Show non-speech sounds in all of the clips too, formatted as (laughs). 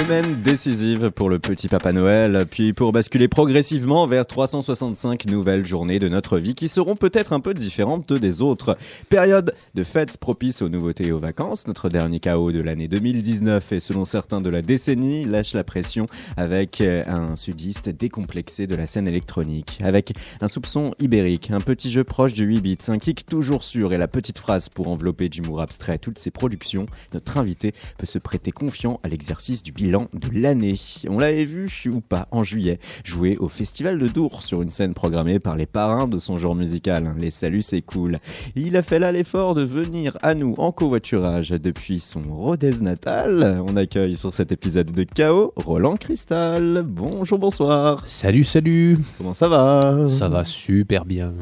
Semaine décisive pour le petit Papa Noël, puis pour basculer progressivement vers 365 nouvelles journées de notre vie qui seront peut-être un peu différentes des autres. Période de fêtes propice aux nouveautés et aux vacances. Notre dernier chaos de l'année 2019 et selon certains de la décennie lâche la pression avec un sudiste décomplexé de la scène électronique. Avec un soupçon ibérique, un petit jeu proche du 8 bits, un kick toujours sûr et la petite phrase pour envelopper d'humour abstrait toutes ces productions, notre invité peut se prêter confiant à l'exercice du bilan de l'année. On l'avait vu ou pas en juillet jouer au Festival de Dour sur une scène programmée par les parrains de son genre musical. Les saluts c'est cool. Il a fait là l'effort de venir à nous en covoiturage depuis son Rodez natal. On accueille sur cet épisode de Chaos Roland Cristal. Bonjour, bonsoir. Salut, salut. Comment ça va? Ça va super bien.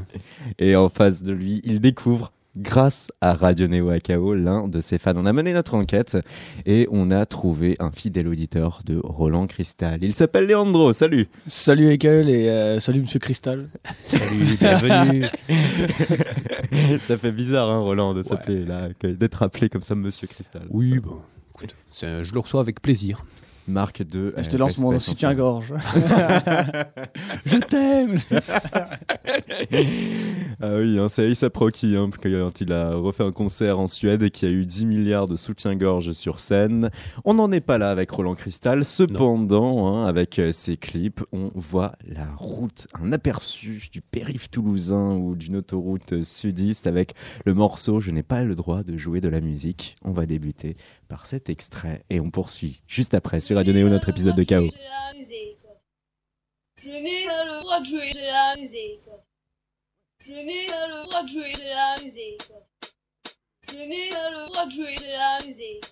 Et en face de lui, il découvre grâce à Radio Neo Akao, l'un de ses fans. On a mené notre enquête et on a trouvé un fidèle auditeur de Roland Cristal. Il s'appelle Leandro, salut Salut Ekael et euh, salut Monsieur Cristal. (laughs) Salut, bienvenue. (laughs) ça fait bizarre, hein, Roland, de s'appeler là, d'être appelé comme ça Monsieur Cristal. Oui, bon, écoute, je le reçois avec plaisir marque de. Je te lance mon soutien-gorge. (laughs) je t'aime (laughs) Ah oui, hein, c'est Aïssa Proki hein, quand il a refait un concert en Suède et qui a eu 10 milliards de soutien-gorge sur scène. On n'en est pas là avec Roland Cristal. Cependant, hein, avec euh, ses clips, on voit la route, un aperçu du périph' toulousain ou d'une autoroute sudiste avec le morceau Je n'ai pas le droit de jouer de la musique. On va débuter par cet extrait et on poursuit juste après sur Radio Néo notre épisode de Chaos. Je n'ai pas le droit de jouer de la musique. Je n'ai pas le droit de jouer de la musique. Je n'ai pas le droit de jouer de la musique.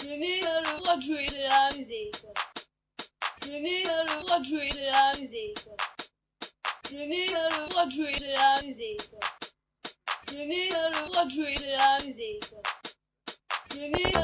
Je n'ai pas le droit de jouer de la musique. Je n'ai pas le droit de jouer de la musique. Je n'ai pas le droit de jouer de la musique. Je n'ai pas le droit de jouer de la musique. Je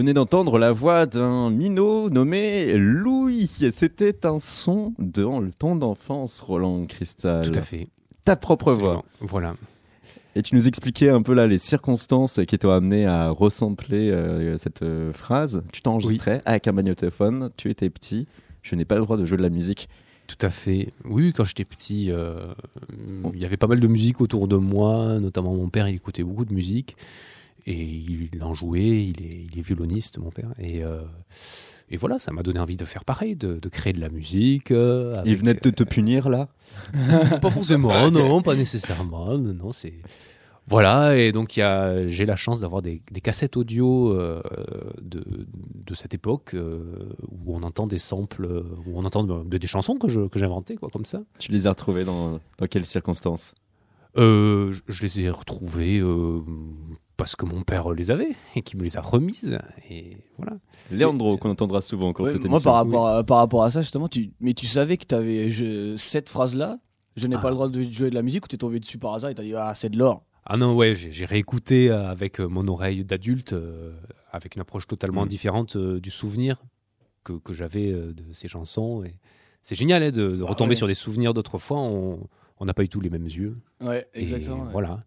venez d'entendre la voix d'un minot nommé Louis. C'était un son dans le temps d'enfance, Roland Cristal. Tout à fait. Ta propre voix. Voilà. Et tu nous expliquais un peu là les circonstances qui t'ont amené à ressembler euh, cette euh, phrase. Tu t'enregistrais avec un magnétophone, tu étais petit, je n'ai pas le droit de jouer de la musique. Tout à fait. Oui, quand j'étais petit, euh, il y avait pas mal de musique autour de moi, notamment mon père, il écoutait beaucoup de musique. Et il en jouait, il est, il est violoniste, mon père. Et, euh, et voilà, ça m'a donné envie de faire pareil, de, de créer de la musique. euh, Il avec, venait de te punir là? Euh, (laughs) Pas forcément, non, pas nécessairement. Non, c'est. Voilà, et donc il y a- j'ai la chance d'avoir des, des cassettes audio euh, de, de cette époque euh, où on entend des samples, euh, où on entend de- des chansons que je- que j'inventais, quoi, comme ça. Tu les as retrouvés dans, dans quelles circonstances? Euh, je- je les ai retrouvées euh, parce que mon père les avait et qui me les a remises. Et voilà. Léandro, c'est- qu'on entendra souvent cours Ouais, cette moi, émission. par rapport, à, par rapport à ça, justement, tu, mais tu savais que tu avais cette phrase-là, je n'ai Ah. pas le droit de jouer de la musique, ou t'es tombé dessus par hasard et t'as dit, ah, c'est de l'or. Ah non, ouais, j'ai j'ai réécouté euh, avec euh, mon oreille d'adulte, euh, avec une approche totalement Mm. différente euh, du souvenir que, que j'avais euh, de ces chansons. Et c'est génial hein, de, de Ah retomber ouais. sur des souvenirs d'autrefois. On n'a pas eu tous les mêmes yeux. Ouais, Et exactement. ouais. Voilà.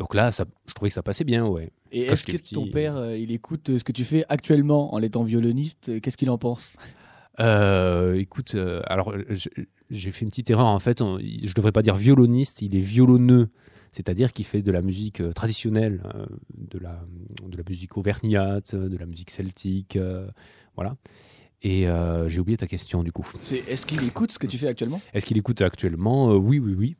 Donc là, ça, je trouvais que ça passait bien, ouais. Et est-ce que petit, ton euh, père, euh, il écoute euh, ce que tu fais actuellement en étant violoniste Qu'est-ce qu'il en pense? Euh, écoute, euh, alors j'ai fait une petite erreur. En fait, on- je devrais pas dire violoniste, il est violonneux. C'est-à-dire qu'il fait de la musique euh, traditionnelle, de, la, de la musique auvergnate, de la musique celtique, voilà. Et j'ai oublié ta question du coup. Est-ce qu'il écoute ce que tu fais actuellement? Est-ce qu'il écoute actuellement? Oui, oui, oui.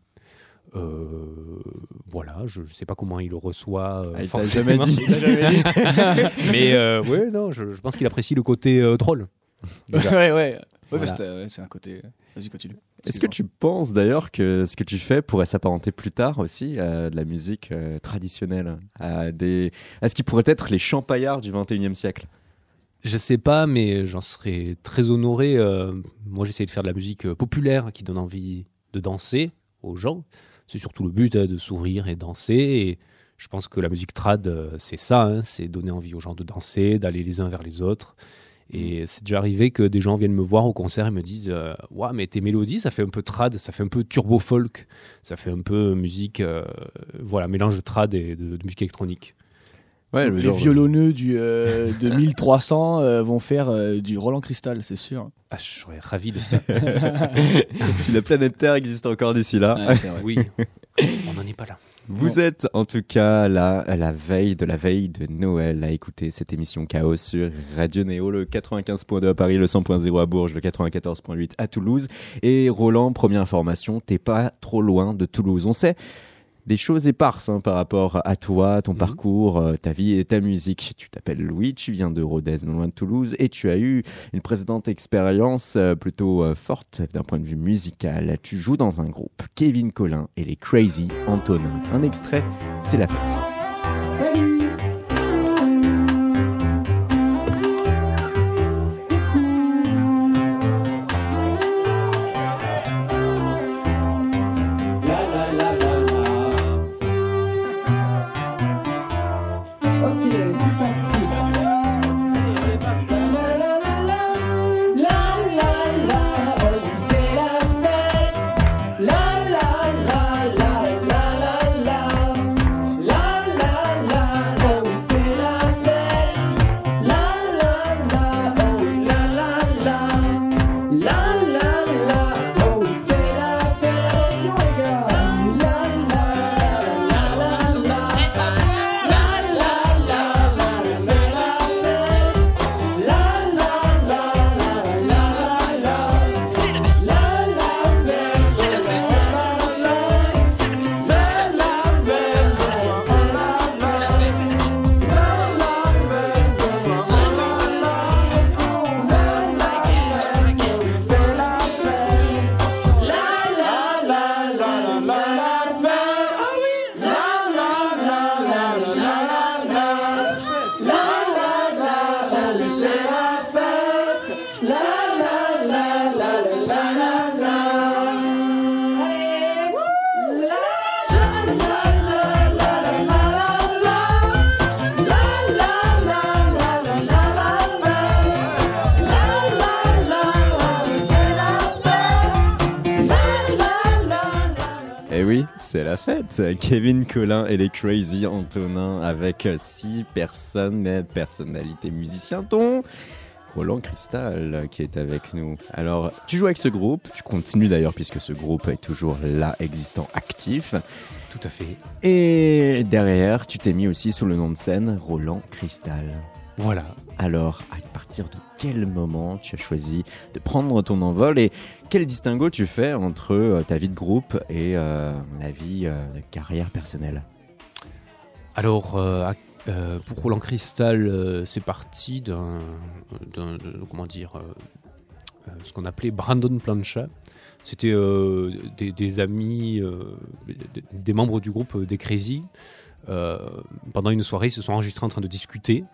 Euh, voilà, je ne sais pas comment il le reçoit. euh, Ah, il forcément. jamais dit. (laughs) (laughs) Mais euh, ouais, non, je, je pense qu'il apprécie le côté euh, drôle. Déjà. (laughs) Ouais, ouais. Ouais, Voilà. parce que, ouais, c'est un côté. Vas-y, continue. Est-ce que tu penses d'ailleurs que ce que tu fais pourrait s'apparenter plus tard aussi à de la musique euh, traditionnelle, à, des... à ce qui pourrait être les champaillards du 21e siècle? Je sais pas, mais j'en serais très honoré. euh, moi, j'essaie de faire de la musique euh, populaire qui donne envie de danser aux gens. C'est surtout le but, hein, de sourire et danser. Et je pense que la musique trad, euh, c'est ça, hein, c'est donner envie aux gens de danser, d'aller les uns vers les autres. Et c'est déjà arrivé que des gens viennent me voir au concert et me disent Ouah, mais tes mélodies, ça fait un peu trad, ça fait un peu turbo folk, ça fait un peu musique, euh, voilà, mélange de trad et de, de musique électronique. Ouais, Donc, le les genre- violonneux du, euh, (laughs) de 1300 euh, vont faire euh, du Roland Cristal, c'est sûr. Ah, je serais ravi de ça. (laughs) si la planète Terre existe encore d'ici là. Ouais, oui, on n'en est pas là. Vous êtes en tout cas là à la veille de la veille de Noël à écouter cette émission Chaos sur Radio Néo, le 95.2 à Paris, le 100.0 à Bourges, le 94.8 à Toulouse. Et Roland, première information, t'es pas trop loin de Toulouse. On sait des choses éparses hein, par rapport à toi, ton Mhm. parcours, euh, ta vie et ta musique. Tu t'appelles Louis, tu viens de Rodez, non loin de Toulouse, et tu as eu une précédente expérience euh, plutôt euh, forte d'un point de vue musical. Tu joues dans un groupe, Kevin Collin et les Crazy Antonin. Un extrait, c'est la fête. Kevin Collin et les Crazy Antonin avec six personnes, personnalités musiciens, dont Roland Cristal qui est avec nous. Alors, tu joues avec ce groupe, tu continues d'ailleurs puisque ce groupe est toujours là, existant, actif. Tout à fait. Et derrière, tu t'es mis aussi sous le nom de scène Roland Cristal. Voilà. Alors, à partir de quel moment tu as choisi de prendre ton envol et quel distinguo tu fais entre euh, ta vie de groupe et euh, la vie euh, de carrière personnelle? Alors, à- pour Roland Cristal, c'est parti d'un, comment dire, ce qu'on appelait Brandon Plancha. C'était des, des amis, des, des membres du groupe des Crazy. Pendant une soirée, ils se sont enregistrés en train de discuter.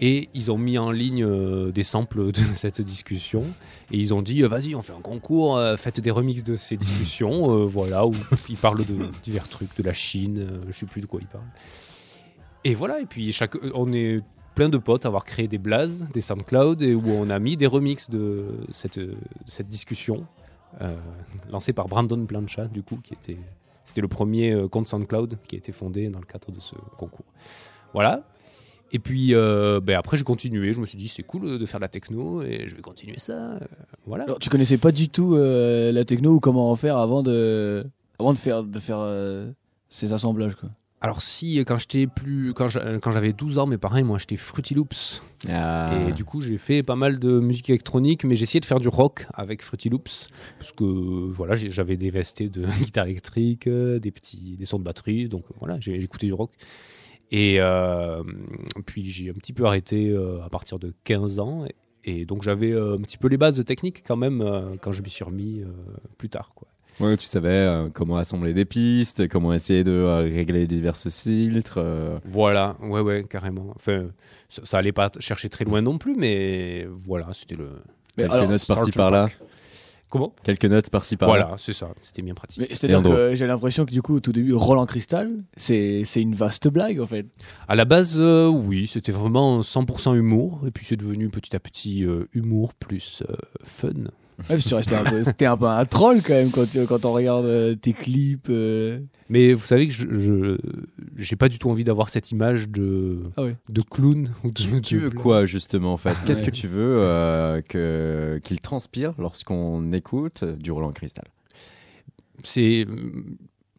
Et ils ont mis en ligne euh, des samples de (laughs) cette discussion. Et ils ont dit, euh, vas-y, on fait un concours, euh, faites des remixes de ces discussions. voilà, où (laughs) ils parlent de divers trucs, de la Chine, je sais plus de quoi ils parlent. Et voilà, et puis chaque, on est plein de potes à avoir créé des blazes, des SoundCloud, et où on a mis des remixes de cette, cette discussion, lancée par Brandon Blancha, du coup, qui était, c'était le premier compte SoundCloud qui a été fondé dans le cadre de ce concours. Voilà. Et puis euh, ben après, j'ai continué. Je me suis dit, c'est cool de faire de la techno, et je vais continuer ça. euh, voilà. Alors, tu connaissais pas du tout euh, la techno ou comment en faire avant de, avant de faire, de faire euh, ces assemblages quoi? Alors si, quand j'étais plus, quand j'a- quand j'avais 12 ans, mes parents m'ont acheté Fruity Loops. Ah. Et du coup, j'ai fait pas mal de musique électronique, mais j'ai essayé de faire du rock avec Fruity Loops. Parce que voilà, j'avais des VST de (laughs) guitare électrique, euh, des petits des sons de batterie, donc euh, voilà, j'ai j'ai écouté du rock. Et euh, puis j'ai un petit peu arrêté euh, à partir de 15 ans. Et, et donc j'avais euh, un petit peu les bases techniques quand même quand je m'y suis remis plus tard. Quoi. Ouais, tu savais euh, comment assembler des pistes, comment essayer de euh, régler divers filtres. euh. Voilà, ouais, ouais, carrément. Enfin, ça, ça allait pas chercher très loin non plus, mais voilà, c'était le. Quelques notes par-ci par-là. Comment Quelques notes par-ci par-là. Voilà, c'est ça, c'était bien pratique. C'est-à-dire que j'ai l'impression que du coup, au tout début, Roland Cristal, c'est c'est une vaste blague en fait. À la base, euh, oui, c'était vraiment 100% humour, et puis c'est devenu petit à petit euh, humour plus euh, fun. Ouais, tu restais un peu, t'es un peu un troll quand même quand, tu- quand on regarde euh, tes clips. euh. Mais vous savez que je j'ai pas du tout envie d'avoir cette image de, Ah ouais. de clown. Ou de, Tu, de veux quoi justement en fait? Qu'est-ce Ouais. que tu veux euh, que qu'il transpire lorsqu'on écoute du Roland Cristal? C'est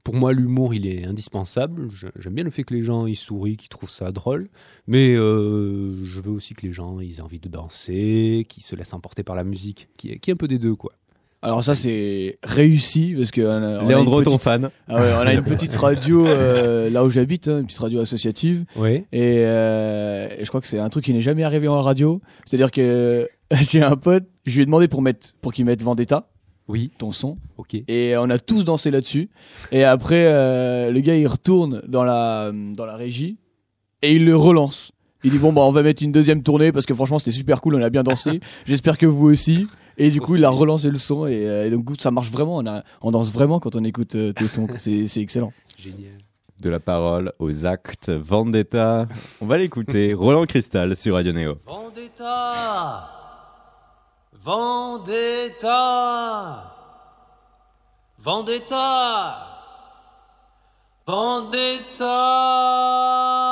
pour moi l'humour il est indispensable. J'aime bien le fait que les gens ils sourient qu'ils trouvent ça drôle. Mais euh, je veux aussi que les gens ils aient envie de danser qu'ils se laissent emporter par la musique qui est, qui est un peu des deux quoi. Alors ça c'est réussi parce que on a- on a Léandro, une ton petite- fan. Ah ouais, on a une petite radio euh, (laughs) là où j'habite, hein, une petite radio associative. ouais Et, euh, et je crois que c'est un truc qui n'est jamais arrivé en radio. C'est-à-dire que (laughs) j'ai un pote, je lui ai demandé pour mettre, pour qu'il mette Vendetta, oui ton son, ok et on a tous dansé là-dessus. Et après, euh, le gars il retourne dans la dans la régie et il le relance. Il dit bon bah on va mettre une deuxième tournée parce que franchement c'était super cool, on a bien dansé. (laughs) J'espère que vous aussi. Et du coup il a relancé le son et, euh, et donc ça marche vraiment. On, a- on danse vraiment quand on écoute euh, tes sons. C'est c'est excellent. génial De la parole aux actes, Vendetta. On va l'écouter. Roland Cristal sur Radio Néo. Vendetta Vendetta. Vendetta. Vendetta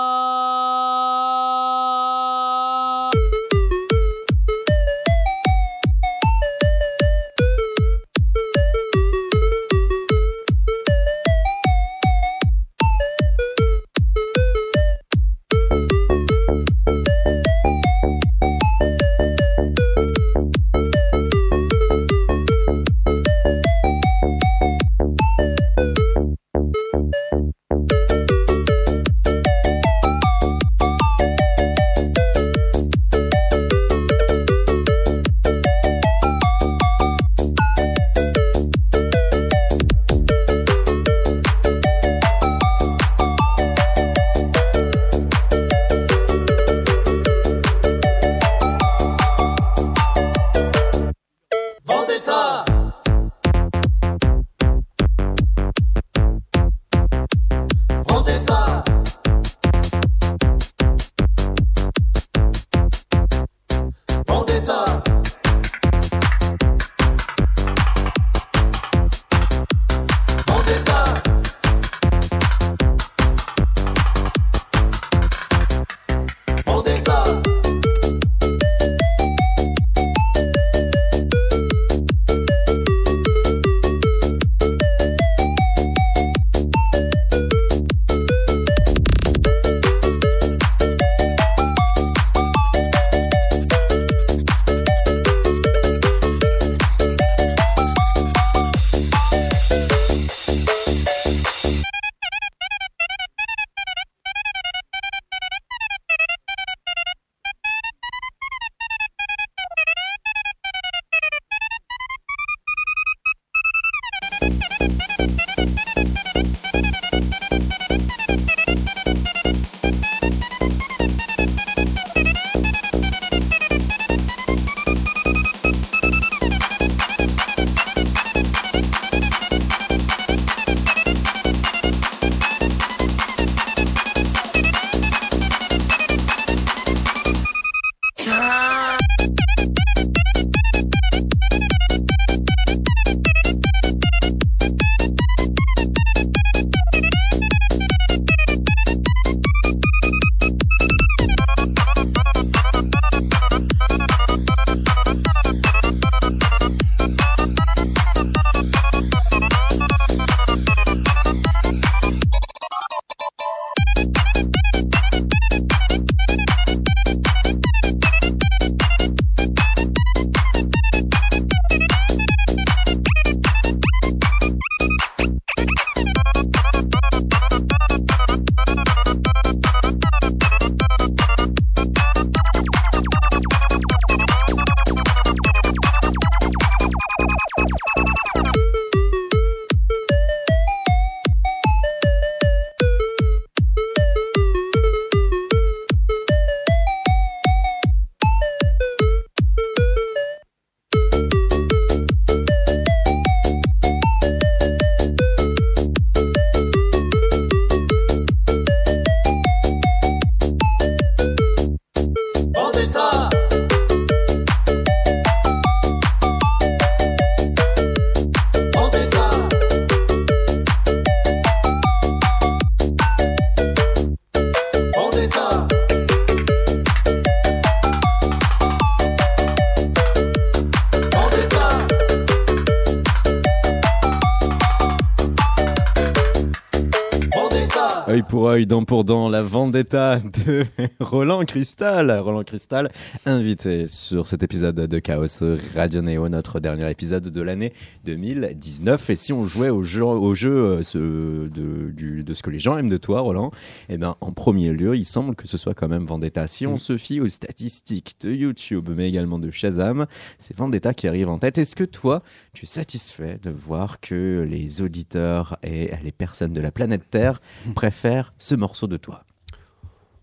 Pour œil, dent pour dent, la vendetta de (laughs) Roland Cristal. Roland Cristal, invité sur cet épisode de Chaos Radio Neo, notre dernier épisode de l'année 2019. Et si on jouait au jeu, au jeu euh, ce, de, du- de ce que les gens aiment de toi, Roland, eh ben, en premier lieu, il semble que ce soit quand même Vendetta. Si on se fie aux statistiques de YouTube, mais également de Shazam, c'est Vendetta qui arrive en tête. Est-ce que toi, tu es satisfait de voir que les auditeurs et les personnes de la planète Terre (laughs) préfèrent ce morceau de toi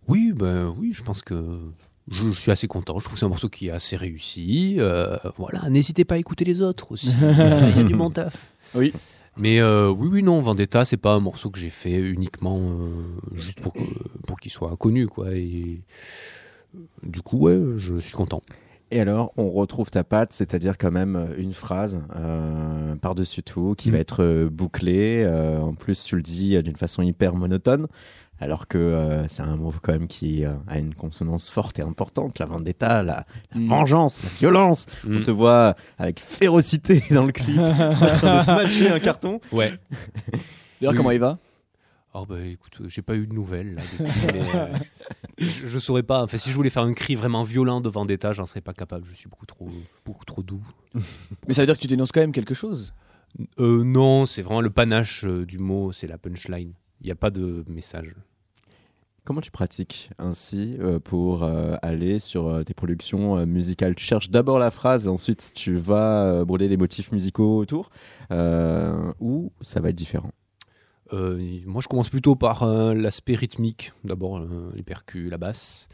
Oui, ben oui, je pense que je, je suis assez content. Je trouve que c'est un morceau qui est assez réussi. Euh, voilà, n'hésitez pas à écouter les autres aussi. (laughs) Il y a du bon taf. Oui. Mais euh, oui, oui, non, Vendetta, c'est pas un morceau que j'ai fait uniquement euh, juste pour, pour qu'il soit connu, quoi. Et du coup, ouais, je suis content. Et alors, on retrouve ta patte, c'est-à-dire quand même euh, une phrase euh, par-dessus tout qui Mm. va être euh, bouclée. Euh, en plus, tu le dis d'une façon hyper monotone, alors que euh, c'est un mot quand même qui a une consonance forte et importante. La vendetta, la, la Mm. vengeance, la violence. On Mm. te voit avec férocité (laughs) dans le clip, en train de (laughs) smatcher un carton. Ouais. (laughs) D'ailleurs, Oui. comment il va? Oh bah écoute, j'ai pas eu de nouvelles là depuis, mais, euh, (laughs) je, je saurais pas. Enfin, si je voulais faire un cri vraiment violent de Vendetta, j'en serais pas capable. Je suis beaucoup trop, beaucoup trop doux. (laughs) Mais ça veut dire que tu dénonces quand même quelque chose? Euh, non, c'est vraiment le panache euh, du mot, c'est la punchline. Il n'y a pas de message. Comment tu pratiques ainsi euh, pour euh, aller sur euh, tes productions musicales? Tu cherches d'abord la phrase et ensuite tu vas brûler des motifs musicaux autour euh, ou ça va être différent? Moi, je commence plutôt par euh, l'aspect rythmique. D'abord, euh, les percus, la basse.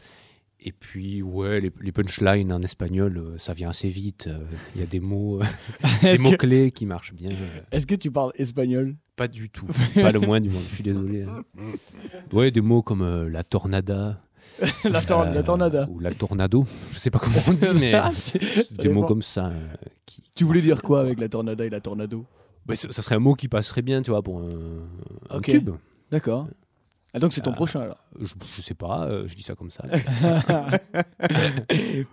Et puis, ouais, les, les punchlines en espagnol, euh, ça vient assez vite. Euh, Il y a des mots, euh, (laughs) des Est-ce que, mots-clés qui marchent bien. euh, est-ce que tu parles espagnol? Pas du tout. pas le moins du monde. Je suis désolé. hein. (laughs) Ouais, des mots comme euh, la tornada. la, tor- euh, la tornada. Ou la tornado. Je sais pas comment on dit, mais (laughs) Ah, des mots comme ça. euh, qui, Tu voulais dire quoi avec la tornada et la tornado? Bah, ça, ça serait un mot qui passerait bien, tu vois, pour un, un Ok. tube. D'accord. Ah, donc c'est ton Ah. prochain alors. Je, je sais pas, euh, je dis ça comme ça. (laughs)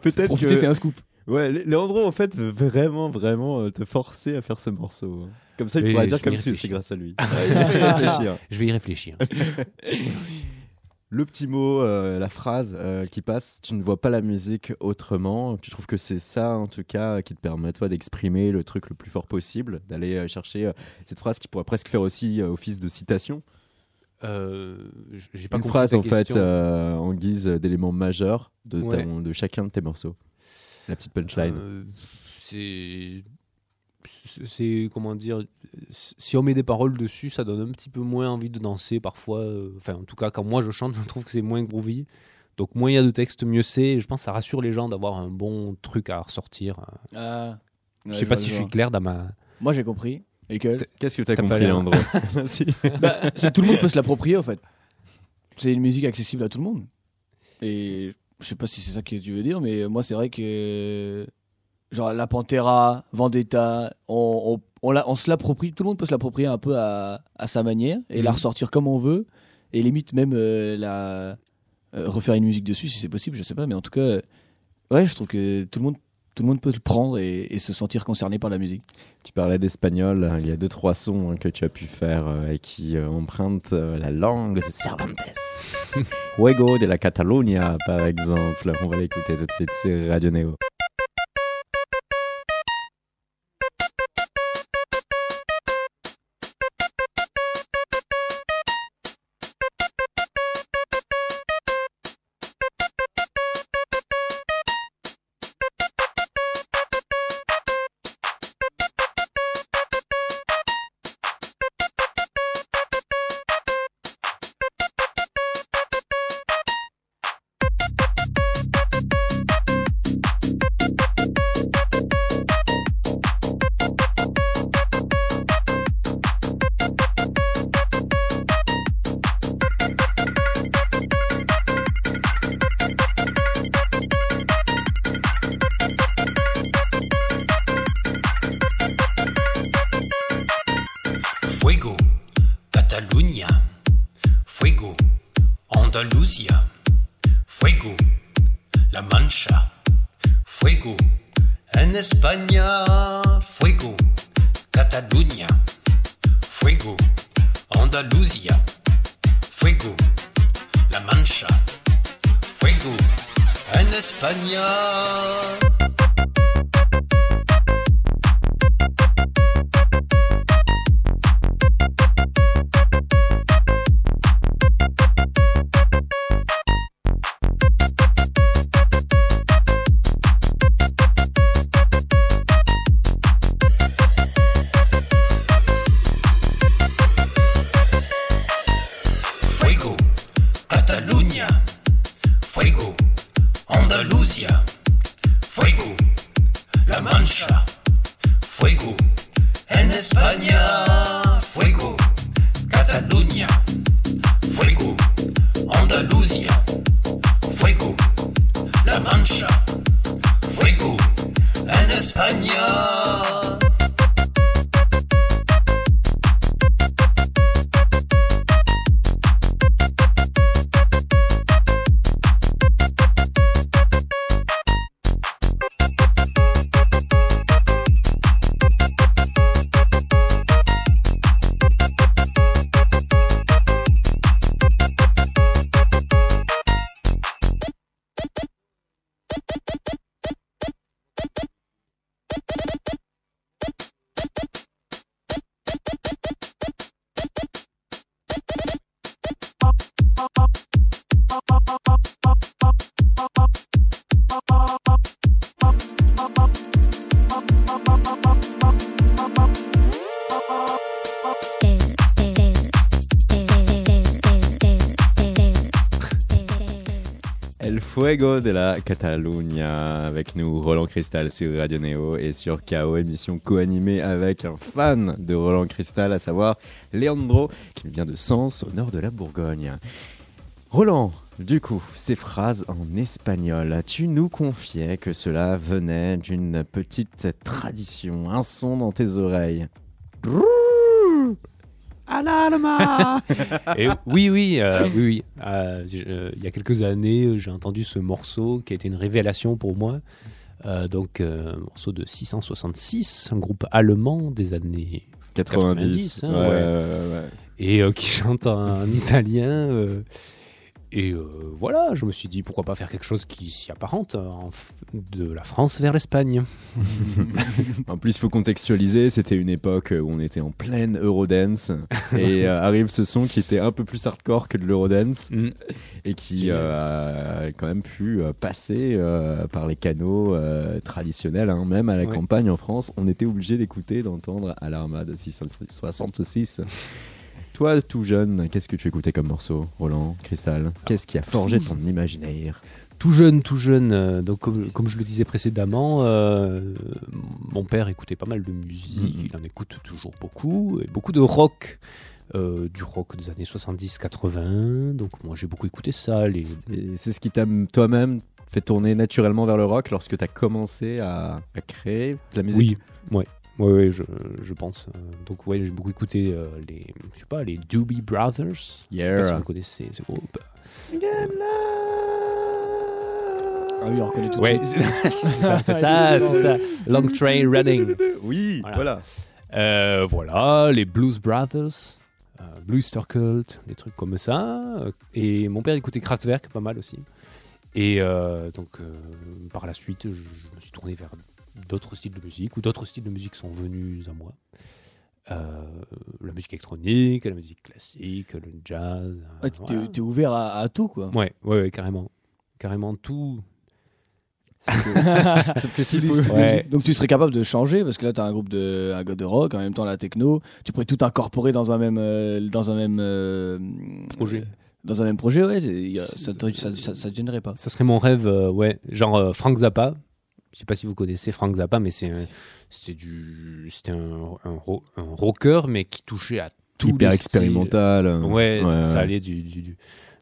Peut-être Profitez, c'est un scoop. Ouais, Léandro, en fait, veut vraiment, vraiment euh, te forcer à faire ce morceau. hein. Comme ça, il Oui, pourra je dire vais comme si c'est grâce à lui. (laughs) Ouais, il faut y réfléchir. je vais y réfléchir. (laughs) Le petit mot, euh, la phrase euh, qui passe, tu ne vois pas la musique autrement. Tu trouves que c'est ça, en tout cas, qui te permet, toi, d'exprimer le truc le plus fort possible, d'aller euh, chercher cette phrase qui pourrait presque faire aussi office de citation. J- j'ai pas Une compris phrase, ta en fait, question. en guise d'élément majeur de, Ouais. de chacun de tes morceaux. La petite punchline. C'est c'est- comment dire si on met des paroles dessus ça donne un petit peu moins envie de danser parfois euh, enfin en tout cas quand moi je chante (laughs) je trouve que c'est moins groovy donc moins il y a de texte mieux c'est et je pense que ça rassure les gens d'avoir un bon truc à ressortir je Ouais, sais pas si je suis clair dans ma Moi j'ai compris. Et que Qu'est-ce que t'as compris, (laughs) Merci. bah, c'est- tout le monde peut se l'approprier en fait. C'est une musique accessible à tout le monde. Et je sais pas si c'est ça que tu veux dire, mais moi c'est vrai que genre la Pantera, Vendetta, on, on, on, se l'approprie, tout le monde peut se l'approprier un peu à, à sa manière et la Mhm. ressortir comme on veut et limite même euh, la euh, refaire une musique dessus si c'est possible, je sais pas, mais en tout cas, euh, ouais, je trouve que tout le monde tout le monde peut le prendre et, et se sentir concerné par la musique. Tu parlais d'espagnol, il y a deux trois sons hein, que tu as pu faire euh, et qui euh, empruntent euh, la langue de (laughs) Cervantes. Juego de la Catalunya, par exemple. On va l'écouter tout de suite sur Radio Neo. De la Catalunya avec nous Roland Cristal sur Radio Neo et sur KO émission co-animée avec un fan de Roland Cristal à savoir Leandro qui vient de Sens au nord de la Bourgogne. Roland, du coup, ces phrases en espagnol, tu nous confiais que cela venait d'une petite tradition, un son dans tes oreilles? Alarma (laughs) Et oui, oui, euh, oui, oui. Euh, euh, il y a quelques années, j'ai entendu ce morceau qui a été une révélation pour moi. Euh, donc, euh, un morceau de 666, un groupe allemand des années 90, 90, hein, ouais, ouais. ouais, ouais, ouais. et euh, qui chante en, italien. Et euh, voilà, je me suis dit pourquoi pas faire quelque chose qui s'y apparente en f- de la France vers l'Espagne. (laughs) En plus, il faut contextualiser, c'était une époque où on était en pleine Eurodance (laughs) et euh, arrive ce son qui était un peu plus hardcore que de l'Eurodance Mm. et qui euh, a quand même pu passer par les canaux traditionnels, hein. même à la Ouais. campagne en France, on était obligé d'écouter, d'entendre à l'Armade 666. Toi, tout jeune, qu'est-ce que tu écoutais comme morceau, Roland, Cristal? Qu'est-ce qui a forgé ton imaginaire? Tout jeune, tout jeune, euh, donc comme, comme je le disais précédemment, euh, mon père écoutait pas mal de musique, Mhm. il en écoute toujours beaucoup, et beaucoup de rock, euh, du rock des années 70-80, donc moi j'ai beaucoup écouté ça, les... C'est ce qui t'a toi-même fait tourner naturellement vers le rock lorsque tu as commencé à, à créer de la musique? Oui, ouais. Ouais, ouais, je, je pense. Euh, Donc, ouais, j'ai beaucoup écouté euh, les, je sais pas, les Doobie Brothers. Je sais Yeah. pas si vous connaissez ce groupe. Ah oui, on reconnaît tout de Ouais, suite. (laughs) c'est ça, c'est ça, (laughs) c'est ça. Long Train Running. Oui, Voilà. voilà. Euh, voilà, les Blues Brothers, euh, Blues Star Cult, des trucs comme ça. Et mon père écoutait Kraftwerk pas mal aussi. Et euh, donc, euh, par la suite, je, je me suis tourné vers d'autres styles de musique, ou d'autres styles de musique sont venus à moi. Euh, la musique électronique, la musique classique, le jazz. euh, Ouais, t'es voilà. t'es ouvert à, à tout, quoi. Ouais, ouais, ouais, carrément. Carrément tout. Sauf que (laughs) faut... Ouais. Donc tu serais capable de changer parce que là tu as un groupe de un gars de rock en même temps la techno, tu pourrais tout incorporer dans un même euh, dans un même euh, Projet. dans un même projet ouais, a- ça, te, ça, ça, ça te gênerait pas. Ça serait mon rêve, ouais. Genre Frank Zappa. Je sais pas si vous connaissez Frank Zappa, mais c'est c'est du, c'était un, un, ro- un rocker, mais qui touchait à tout hyper expérimental. Ouais, Ouais, ça allait du, du- du-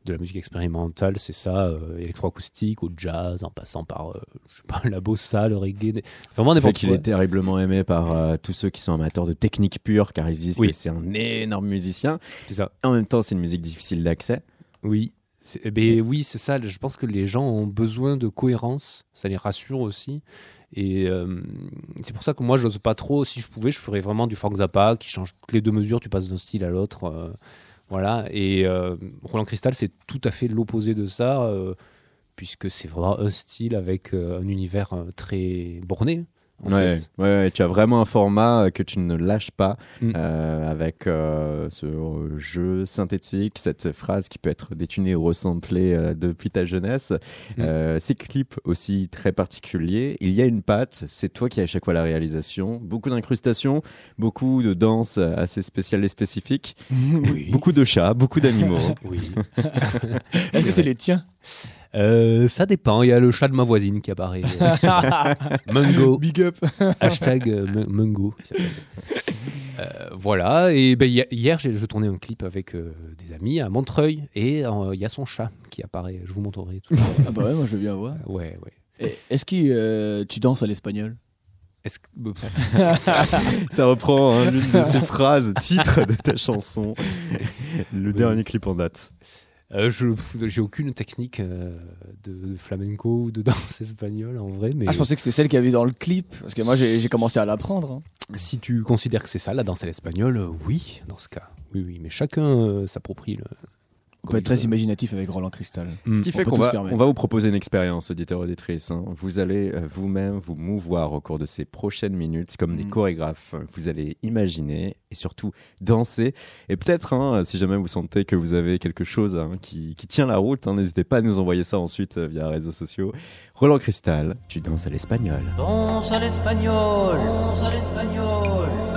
de la musique expérimentale, c'est ça, euh, électroacoustique, au jazz, en passant par, euh, je sais pas, (laughs) la bossa, le reggae, vraiment n'importe qu'il quoi. est terriblement aimé par euh, tous ceux qui sont amateurs de technique pure, car ils disent Oui. que c'est un énorme musicien. C'est ça. En même temps, c'est une musique difficile d'accès. Oui, eh ben oui, c'est ça. Je pense que les gens ont besoin de cohérence. Ça les rassure aussi. Et euh, c'est pour ça que moi, j'ose pas trop. Si je pouvais, je ferais vraiment du Frank Zappa qui change toutes les deux mesures. Tu passes d'un style à l'autre. euh, voilà. Et euh, Roland Cristal, c'est tout à fait l'opposé de ça, puisque c'est vraiment un style avec un univers très borné. Ouais, ouais, tu as vraiment un format euh, que tu ne lâches pas Mm. euh, avec euh, ce jeu synthétique, cette phrase qui peut être détunée ou resamplée euh, depuis ta jeunesse. Mm. Ces clips aussi très particuliers. Il y a une patte, c'est toi qui as à chaque fois la réalisation. Beaucoup d'incrustations, beaucoup de danses assez spéciales et spécifiques. (laughs) Oui. Beaucoup de chats, beaucoup d'animaux. (laughs) Oui. (laughs) Est-ce que c'est les tiens? Euh, ça dépend. Il y a le chat de ma voisine qui apparaît. (laughs) (laughs) Mungo. Big up. Hashtag euh, Mu- Mungo. (laughs) Euh, voilà, et ben, hi- hier j'ai je tournais un clip avec euh, des amis à Montreuil et euh, il y a son chat qui apparaît. Je vous montrerai tout. Ah bah ouais, moi je veux bien voir. ouais, ouais. Et Est-ce que euh, tu danses à l'espagnol? Est-ce que Ça reprend hein, l'une de ces phrases, titre de ta chanson. Le dernier clip en date. Euh, je j'ai aucune technique euh, de, de flamenco ou de (laughs) danse espagnole en vrai, mais Ah je pensais que c'était celle qu'il y avait dans le clip parce que moi j'ai j'ai commencé à l'apprendre. hein. si tu considères que c'est ça la danse à l'espagnol, euh, oui, dans ce cas, oui, oui. Mais chacun euh, s'approprie le. On peut être très imaginatif avec Roland Cristal. Ce qui fait qu'on va, on va vous proposer une expérience, auditeur auditrice. hein. Vous allez euh, vous-même vous mouvoir au cours de ces prochaines minutes comme des Mm. chorégraphes. Vous allez imaginer et surtout danser. Et peut-être, hein, si jamais vous sentez que vous avez quelque chose hein, qui, qui tient la route, hein, n'hésitez pas à nous envoyer ça ensuite euh, via les réseaux sociaux. Roland Cristal, tu danses à l'espagnol. Danse à l'espagnol, danse à l'espagnol, danse à l'espagnol,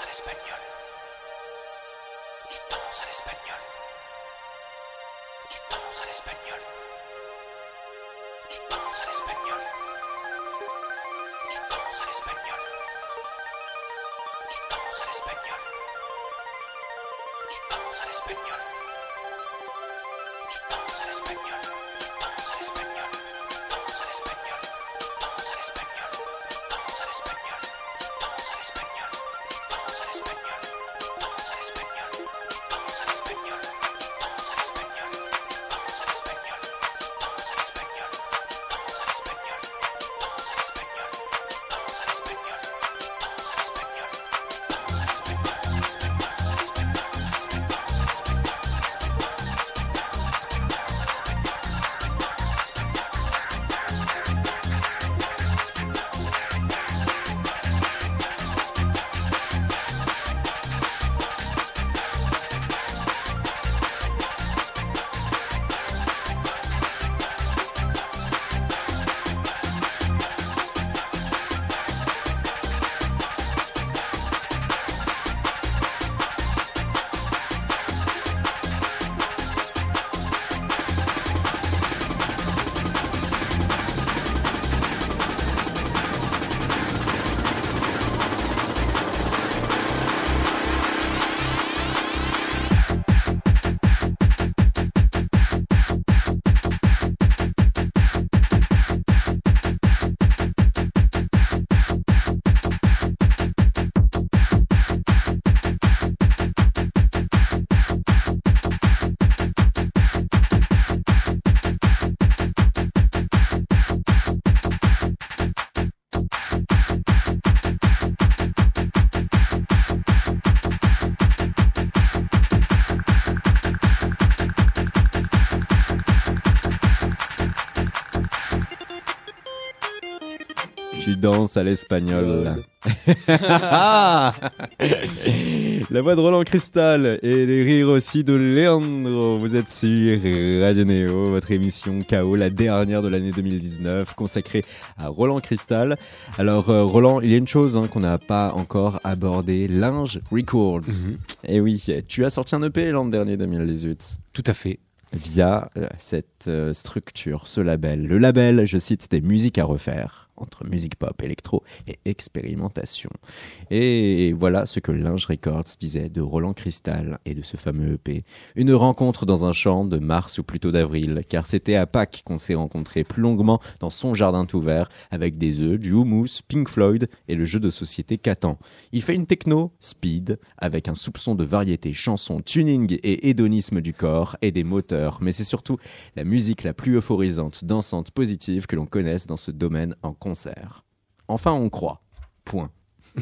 danse à l'espagnol. Tu danses à l'espagnol. Tu danses à l'espagnol. Tu danses à l'espagnol. Tu danses à l'espagnol. Tu danses à l'espagnol. Tu danses à l'espagnol. Tu danses à l'espagnol. Tu danses à l'espagnol. (laughs) La voix de Roland Cristal et les rires aussi de Leandro. Vous êtes sur Radio Néo, votre émission KO, la dernière de l'année 2019, consacrée à Roland Cristal. Alors, euh, Roland, il y a une chose hein, qu'on n'a pas encore abordée, Linge Records. Mhm. Et oui, tu as sorti un EP l'an dernier 2018 Tout à fait. via euh, cette euh, structure, ce label. Le label, je cite, des musiques à refaire. Entre musique pop, électro et expérimentation. Et voilà ce que Linge Records disait de Roland Cristal et de ce fameux EP. Une rencontre dans un champ de mars ou plutôt d'avril, car c'était à Pâques qu'on s'est rencontrés plus longuement dans son jardin tout vert avec des œufs, du houmous, Pink Floyd et le jeu de société Catan. Il fait une techno speed avec un soupçon de variété, chanson, tuning et hédonisme du corps et des moteurs, mais c'est surtout la musique la plus euphorisante, dansante, positive que l'on connaisse dans ce domaine en concert. Enfin, on croit. Point. (laughs)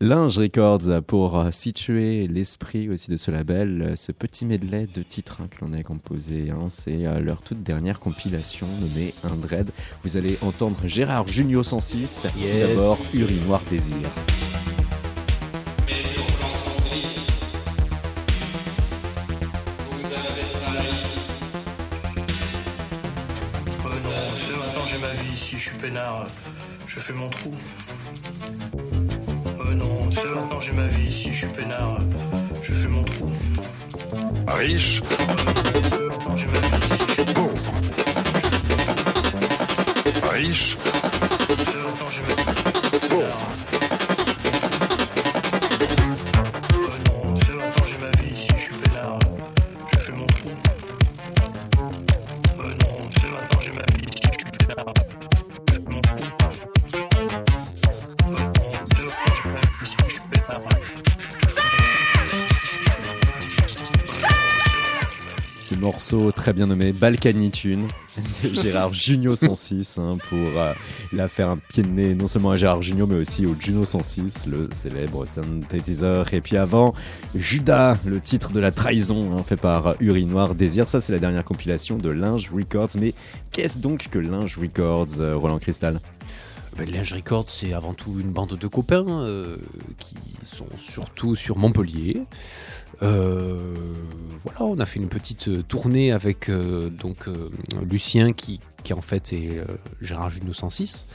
Linge Records pour situer l'esprit aussi de ce label, ce petit medley de titres hein, que l'on a composé. hein, c'est euh, leur toute dernière compilation nommée Undread. Vous allez entendre Gérard Junio 106, et Yes. d'abord Urinoir Désir. J'ai ma vie, si je suis peinard, je fais mon trou. Euh, non, c'est maintenant j'ai ma vie, si je suis peinard, je fais mon trou. Riche, Euh, maintenant j'ai ma vie, si je suis pauvre. Riche, c'est maintenant j'ai ma vie. Très bien nommé Balkanitune de Gérard Junio 106 hein, pour euh, la faire un pied de nez non seulement à Gérard Junio mais aussi au Juno 106, le célèbre synthétiseur. Et puis avant, Judas, le titre de la trahison hein, fait par Urinoir Désir. Ça c'est la dernière compilation de Linge Records. Mais qu'est-ce donc que Linge Records, euh, Roland Cristal? Ben, Linge Records, c'est avant tout une bande de copains euh, qui sont surtout sur Montpellier. Euh, voilà, on a fait une petite euh, tournée avec euh, donc Lucien qui, qui en fait est Gérard Junio 106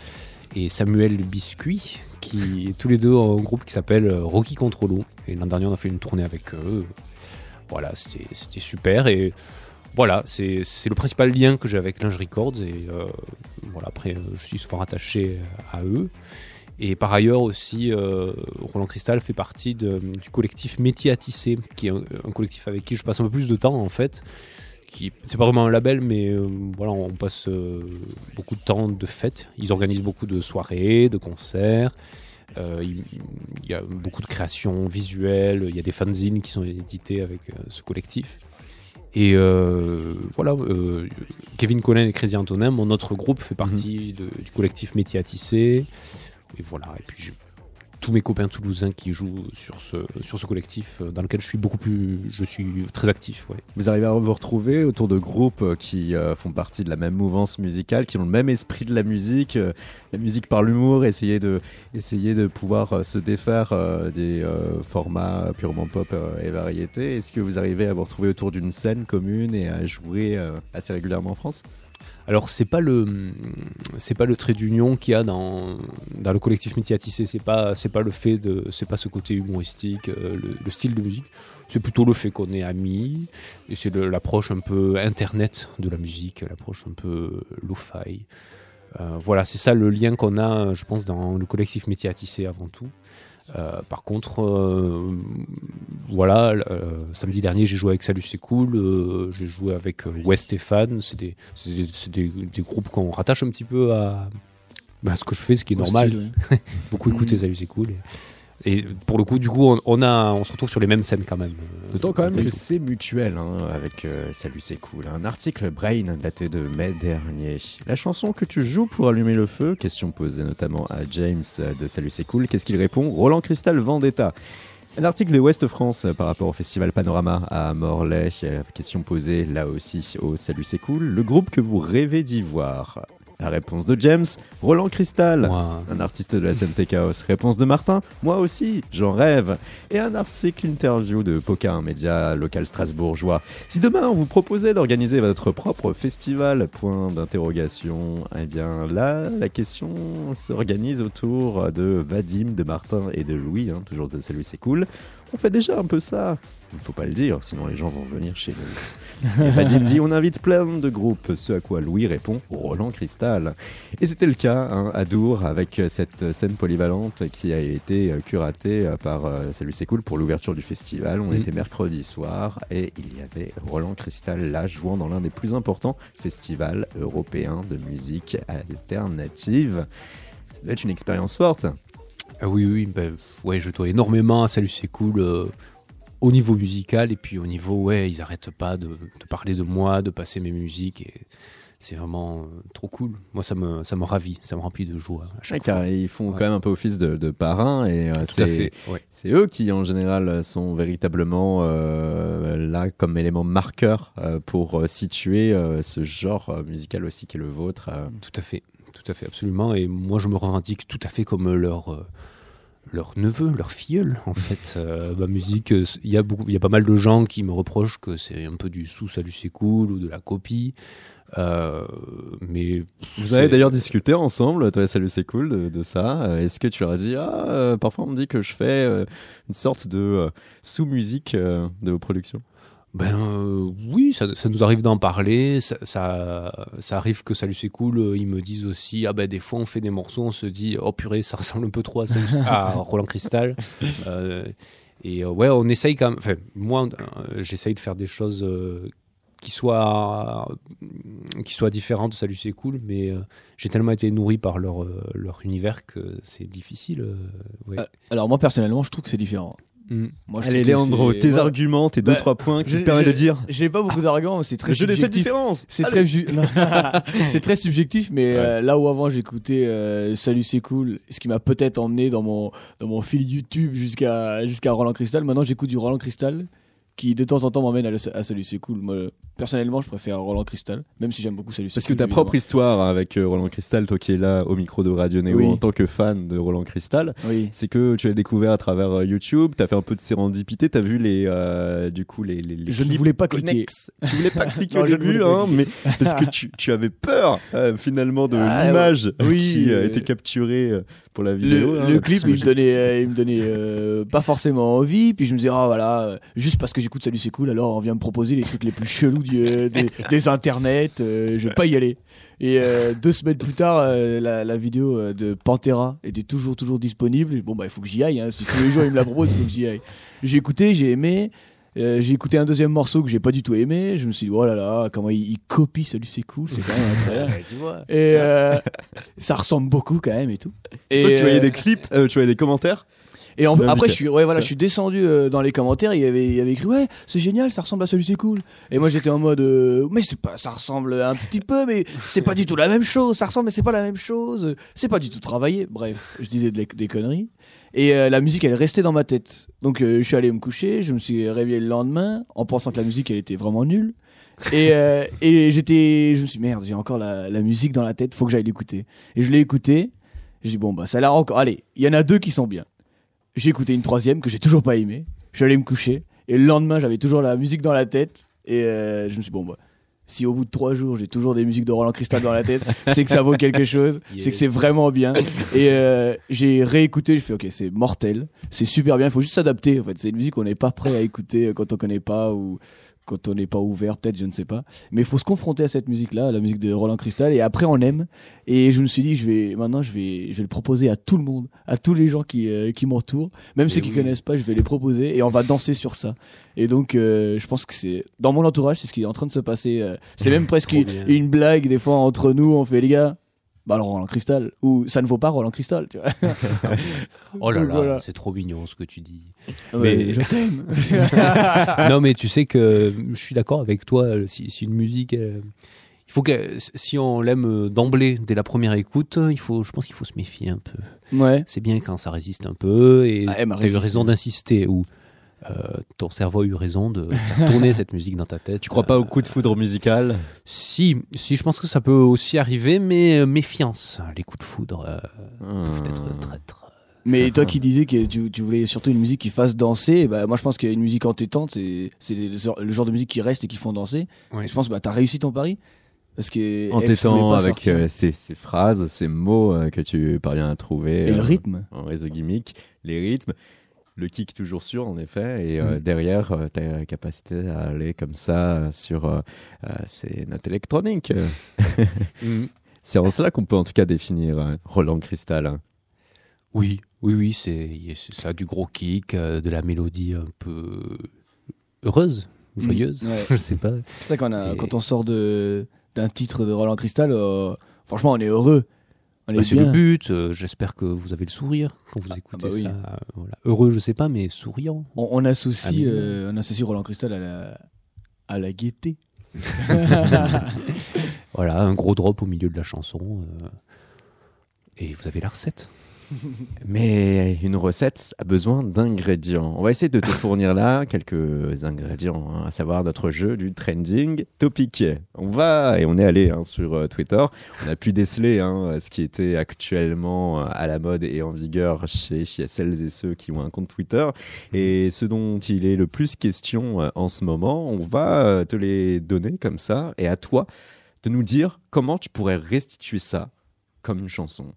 et Samuel Biscuit qui tous les deux ont un groupe qui s'appelle Rocky Controlo et l'an dernier on a fait une tournée avec eux. Voilà, c'était super et voilà, c'est le principal lien que j'ai avec Linge Records et voilà, après je suis souvent attaché à eux. Et par ailleurs aussi, euh, Roland Cristal fait partie de- du collectif Métier à tisser, qui est un, un collectif avec qui je passe un peu plus de temps en fait. Qui, c'est pas vraiment un label, mais euh, voilà, on passe euh, beaucoup de temps de fêtes. Ils organisent beaucoup de soirées, de concerts. Il, il y a beaucoup de créations visuelles. Il y a des fanzines qui sont édités avec ce collectif. Et euh, voilà, euh, Kevin Collin et Crazy Antonin, mon autre groupe, fait partie de- du collectif Métier à tisser. Et voilà, et puis tous mes copains toulousains qui jouent sur ce, sur ce collectif euh, dans lequel je suis beaucoup plus. Je suis très actif. Vous arrivez à vous retrouver autour de groupes euh, qui euh, font partie de la même mouvance musicale, qui ont le même esprit de la musique, la musique par l'humour, essayer de, essayer de pouvoir se défaire des formats purement pop et variété. Est-ce que vous arrivez à vous retrouver autour d'une scène commune et à jouer assez régulièrement en France? Alors c'est pas le c'est pas le trait d'union qu'il y a dans, dans le collectif tisser. C'est pas c'est pas le fait de c'est pas ce côté humoristique, euh, le, le style de musique. C'est plutôt le fait qu'on est amis et c'est l'approche un peu internet de la musique, l'approche un peu lo-fi. Euh, voilà, c'est ça le lien qu'on a, je pense, dans le collectif métier à avant tout. Euh, par contre, euh, voilà, euh, samedi dernier, j'ai joué avec Salut c'est cool, j'ai joué avec euh, Wes Stéphane, c'est des, groupes qu'on rattache un petit peu à, bah, ce que je fais, ce qui est Au normal. style, ouais. (laughs) Beaucoup écouter Salut c'est cool. Et, et pour le coup, du coup, on, on a, on se retrouve sur les mêmes scènes quand même. D'autant quand même que c'est mutuel hein, avec euh, Salut c'est cool. Un article Brain daté de mai dernier. La chanson que tu joues pour allumer le feu, question posée notamment à James euh, de Salut c'est cool. Qu'est-ce qu'il répond? Roland Cristal Vendetta. Un article de Ouest France euh, par rapport au festival Panorama à Morlaix. Question posée là aussi au Salut c'est cool. Le groupe que vous rêvez d'y voir. La réponse de James, Roland Cristal. Un artiste de la SMT Chaos. Réponse de Martin, moi aussi, j'en rêve. Et un article interview de Poca, un média local strasbourgeois. Si demain on vous proposait d'organiser votre propre festival, point d'interrogation, eh bien là, la question s'organise autour de Vadim, de Martin et de Louis, hein, toujours de Salut c'est cool. On fait déjà un peu ça. Il ne faut pas le dire, sinon les gens vont venir chez nous. Et Vadim dit on invite plein de groupes, ce à quoi Louis répond Roland Cristal. Et c'était le cas hein, à Dour avec cette scène polyvalente qui a été curatée par euh, Salut c'est cool pour l'ouverture du festival. On Mm. était mercredi soir et il y avait Roland Cristal là jouant dans l'un des plus importants festivals européens de musique alternative. Ça doit être une expérience forte. Ah oui, oui, ben, ouais, je dois énormément à Salut, c'est cool. euh, au niveau musical, et puis au niveau, ouais, ils arrêtent pas de, de parler de moi, de passer mes musiques, et c'est vraiment euh, trop cool. Moi, ça me, ça me ravit, ça me remplit de joie à chaque Ouais, car fois. ils font Ouais. quand même un peu office de, de parrain et euh, c'est ouais. eux qui en général sont véritablement euh, là comme élément marqueur pour situer ce genre musical aussi qui est le vôtre. Tout à fait, tout à fait, absolument. Et moi, je me revendique tout à fait comme leur, euh, leur neveu, leur filleul, en (laughs) fait. Euh, ma musique, euh, il y, a beaucoup- il y a pas mal de gens qui me reprochent que c'est un peu du sous Salut, c'est cool ou de la copie. Euh, mais Vous avez d'ailleurs discuté ensemble, toi et Salut c'est cool, de, de ça. Est-ce que tu leur as dit, ah, euh, parfois on me dit que je fais euh, une sorte de euh, sous-musique euh, de vos productions? Ben euh, oui, ça, ça nous arrive d'en parler. Ça, ça, ça arrive que Salut c'est cool, euh, ils me disent aussi ah ben des fois on fait des morceaux, on se dit oh purée ça (laughs) ressemble un peu trop à, Roland Cristal. (laughs) Euh, et ouais, on essaye quand même. Enfin moi, j'essaye de faire des choses qui soient qui soient différentes de Salut c'est cool, mais j'ai tellement été nourri par leur leur univers que c'est difficile. ouais. Alors moi personnellement, je trouve que c'est différent. Mm. Moi, je Allez Léandro, tes arguments, tes deux Bah, trois points qui je- te permettent de dire J'ai pas beaucoup d'arguments, c'est très je laisse cette subjectif. différence. C'est très, ju- (laughs) très subjectif, mais euh, là où avant j'écoutais euh, Salut c'est cool, ce qui m'a peut-être emmené dans mon, dans mon fil YouTube jusqu'à jusqu'à Roland Cristal. Maintenant j'écoute du Roland Cristal qui de temps en temps m'emmène à, Salut c'est cool. Moi, personnellement, je préfère Roland Cristal, même si j'aime beaucoup Salut Parce que ta propre histoire avec euh, Roland Cristal, toi qui es là au micro de Radio Néo Oui. en tant que fan de Roland Cristal, Oui. c'est que tu l'as découvert à travers euh, YouTube, tu as fait un peu de sérendipité, tu as vu les, euh, du coup, les, les, les Je ne voulais pas cliquer. Tu voulais pas cliquer (laughs) Non, au début, hein, mais parce que (laughs) tu, tu avais peur euh, finalement de Ah, l'image oui, qui a euh, été capturée pour la vidéo. Le, hein, le clip, il me donnait, il me donnait pas forcément envie. Puis je me disais, ah voilà, juste parce que j'écoute Salut c'est cool, alors on vient me proposer les trucs les plus chelous du, des, (laughs) des internets. euh, je vais pas y aller. Et euh, deux semaines plus tard, euh, la, la vidéo euh, de Pantera était toujours toujours disponible. Bon bah il faut que j'y aille. hein. Si tous les jours il me la propose, il faut que j'y aille. J'ai écouté, j'ai aimé. Euh, j'ai écouté un deuxième morceau que j'ai pas du tout aimé. Je me suis dit, oh là là, comment il, il copie Salut c'est cool, c'est quand même incroyable. tu vois. Et euh, ça ressemble beaucoup quand même et tout. Et Toi, tu voyais euh, des clips, euh, tu voyais des commentaires? Et en- après, je suis, ouais, voilà, je suis descendu euh, dans les commentaires. Il y avait, il y avait écrit ouais, c'est génial, ça ressemble à celui c'est cool. Et moi, j'étais en mode euh, mais c'est pas, ça ressemble un petit peu, mais c'est pas du tout la même chose. Ça ressemble, mais c'est pas la même chose. C'est pas du tout travaillé. Bref, je disais de la- des conneries. Et euh, la musique, elle est restée dans ma tête. Donc, euh, je suis allé me coucher. Je me suis réveillé le lendemain en pensant que la musique, elle était vraiment nulle. Et, euh, et j'étais, je me suis dit, merde, j'ai encore la, la musique dans la tête. Faut que j'aille l'écouter. Et je l'ai écouté. J'ai dit bon bah ça a l'air encore. Allez, il y en a deux qui sont bien. J'ai écouté une troisième que j'ai toujours pas aimée. Je suis allé me coucher. Et le lendemain, j'avais toujours la musique dans la tête. Et euh, je me suis dit, bon, bah, si au bout de trois jours, j'ai toujours des musiques de Roland Cristal dans la tête, (laughs) c'est que ça vaut quelque chose. C'est que c'est vraiment bien. Et euh, j'ai réécouté. Je fais, ok, c'est mortel. C'est super bien. Il faut juste s'adapter. En fait, c'est une musique qu'on n'est pas prêt à écouter quand on connaît pas ou quand on n'est pas ouvert, peut-être, je ne sais pas. Mais il faut se confronter à cette musique-là, la musique de Roland Cristal, et après on aime. Et je me suis dit, je vais maintenant, je vais, je vais le proposer à tout le monde, à tous les gens qui, euh, qui m'entourent, même Et ceux qui oui. connaissent pas, je vais les proposer et on va danser sur ça. Et donc, euh, je pense que c'est dans mon entourage, c'est ce qui est en train de se passer. euh, c'est (laughs) même presque une, une blague des fois entre nous. On fait les gars. Bah alors Roland Cristal ou ça ne vaut pas Roland Cristal tu vois. (laughs) Oh là là, voilà. c'est trop mignon ce que tu dis. Ouais, Mais- je t'aime (laughs) non, mais tu sais que je suis d'accord avec toi. Si, si une musique, euh, il faut que si on l'aime euh, d'emblée dès la première écoute, il faut, je pense qu'il faut se méfier un peu. ouais C'est bien quand ça résiste un peu et Ah, tu as eu raison d'insister ou euh, ton cerveau a eu raison de faire tourner cette musique dans ta tête. Tu crois pas au coup de foudre musical? Si, si, je pense que ça peut aussi arriver, mais euh, méfiance. Les coups de foudre euh, peuvent Hmm. être traîtres. Mais toi qui disais que tu, tu voulais surtout une musique qui fasse danser, bah moi je pense qu'il y a une musique entêtante, c'est c'est le, genre- de musique qui reste et qui font danser. Je pense que bah, t'as réussi ton pari. Parce que En Ex voulait t'étant pas avec euh, ces, ces phrases, ces mots euh, que tu parviens à trouver. Et le euh, rythme. En réseau gimmick, les rythmes. Le kick toujours sûr, en effet. Et euh, Mm. derrière, euh, ta capacité à aller comme ça euh, sur euh, euh, ces notes électroniques. (laughs) Mm. C'est en cela qu'on peut en tout cas définir euh, Roland Cristal. hein. Oui, oui, oui, c'est ça, du gros kick, euh, de la mélodie un peu heureuse, joyeuse, Mm, ouais. (laughs) je sais pas. C'est vrai qu'on a, Et- quand on sort de d'un titre de Roland Cristal, euh, franchement, on est heureux. Bah, c'est le but. euh, J'espère que vous avez le sourire quand vous écoutez bah oui. ça. voilà. Heureux, je sais pas, mais souriant. On, on associe, Ah, mais euh, on associe Roland Cristal à la, à la gaieté. (laughs) (laughs) Voilà, un gros drop au milieu de la chanson. euh, et vous avez la recette. (laughs) Mais une recette a besoin d'ingrédients. On va essayer de te (laughs) fournir là quelques ingrédients, hein, à savoir notre jeu du trending topic. On va, et on est allé hein, sur euh, Twitter, on a pu déceler hein, ce qui était actuellement euh, à la mode et en vigueur chez, celles et ceux qui ont un compte Twitter. Et ce dont il est le plus question euh, en ce moment, on va te les donner comme ça, et à toi de nous dire comment tu pourrais restituer ça comme une chanson.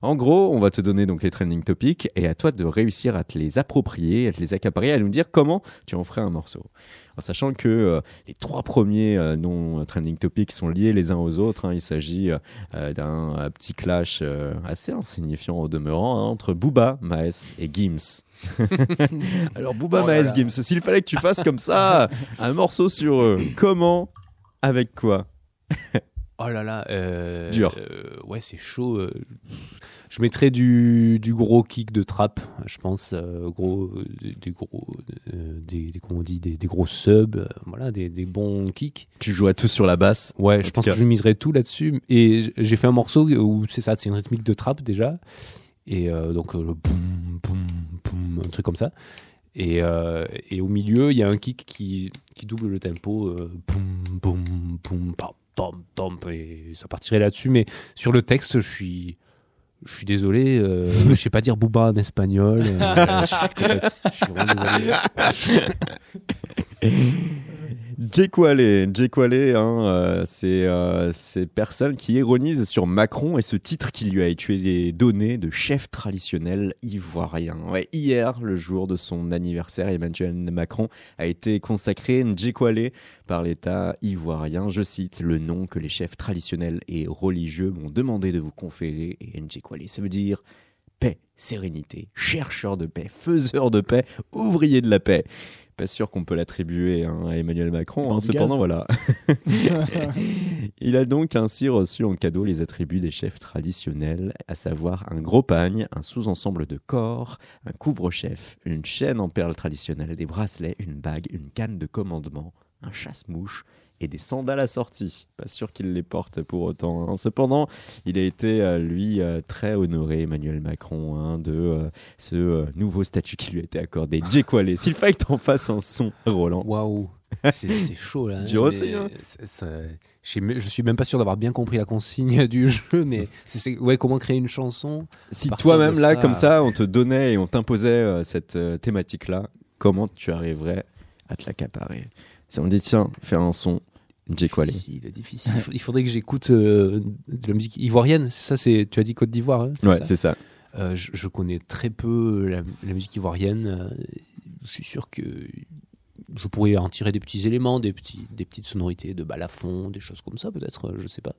En gros, on va te donner donc les trending topics et à toi de réussir à te les approprier, à te les accaparer, à nous dire comment tu en ferais un morceau. En sachant que euh, les trois premiers euh, non trending topics sont liés les uns aux autres. hein. Il s'agit euh, d'un petit clash assez insignifiant au demeurant hein, entre Booba, Maes et Gims. (laughs) Alors Booba, Oh là Maes, là. Gims, s'il fallait que tu fasses comme ça un morceau sur eux, comment, avec quoi? Oh là là. euh, Dur. euh, ouais, c'est chaud. euh. Je mettrais du, du gros kick de trap, je pense. gros, des, gros, des, des- comment on dit, des, des gros subs, voilà, des, des bons kicks. Tu joues à tout sur la basse Ouais, je pense cas. que je miserais tout là-dessus. Et j'ai fait un morceau où c'est ça, c'est une rythmique de trap déjà. Et donc le boum, boum, boum, un truc comme ça. Et, euh, et au milieu, il y a un kick qui, qui double le tempo. euh, boum, boum, boum, pam, pam. Et ça partirait là-dessus. Mais sur le texte, je suis. Je suis désolé, euh, (laughs) je sais pas dire booba en espagnol. euh, (laughs) je, suis complètement- je suis (laughs) Jekwale, Jekwale, hein, euh, c'est euh, ces personnes qui ironisent sur Macron et ce titre qui lui a été donné de chef traditionnel ivoirien. Hier, le jour de son anniversaire, Emmanuel Macron a été consacré Jekwale par l'État ivoirien. Je cite le nom que les chefs traditionnels et religieux m'ont demandé de vous conférer. Et ça veut dire paix, sérénité, chercheur de paix, faiseur de paix, ouvrier de la paix. Pas sûr qu'on peut l'attribuer hein, à Emmanuel Macron, hein, cependant voilà. (laughs) (laughs) Il a donc ainsi reçu en cadeau les attributs des chefs traditionnels, à savoir un gros pagne, un sous-ensemble de corps, un couvre-chef, une chaîne en perles traditionnelles, des bracelets, une bague, une canne de commandement, un chasse-mouche et des sandales assorties. Pas sûr qu'il les porte pour autant. hein. Cependant, il a été, euh, lui, euh, très honoré, Emmanuel Macron, hein, de euh, ce nouveau statut qui lui a été accordé. (laughs) Jekwale, s'il fallait que t'en fasses un son, Roland. Waouh, c'est chaud là. (laughs) Aussi, hein. je suis même pas sûr d'avoir bien compris la consigne du (laughs) jeu, mais c'est- ouais, comment créer une chanson Si toi-même, là, ça- comme ça, on te donnait et on t'imposait cette euh, thématique-là, comment tu arriverais à te l'accaparer? Si on me dit, tiens, fais un son, Jekwale. difficile, difficile. Il faut- Il faudrait que j'écoute euh, de la musique ivoirienne. C'est ça, c'est tu as dit Côte d'Ivoire. hein, Ouais, ça c'est ça. Euh, je, je connais très peu la, la musique ivoirienne. euh, Je suis sûr que je pourrais en tirer des petits éléments, des, petits, des petites sonorités de balafon, des choses comme ça peut-être, euh, je sais pas.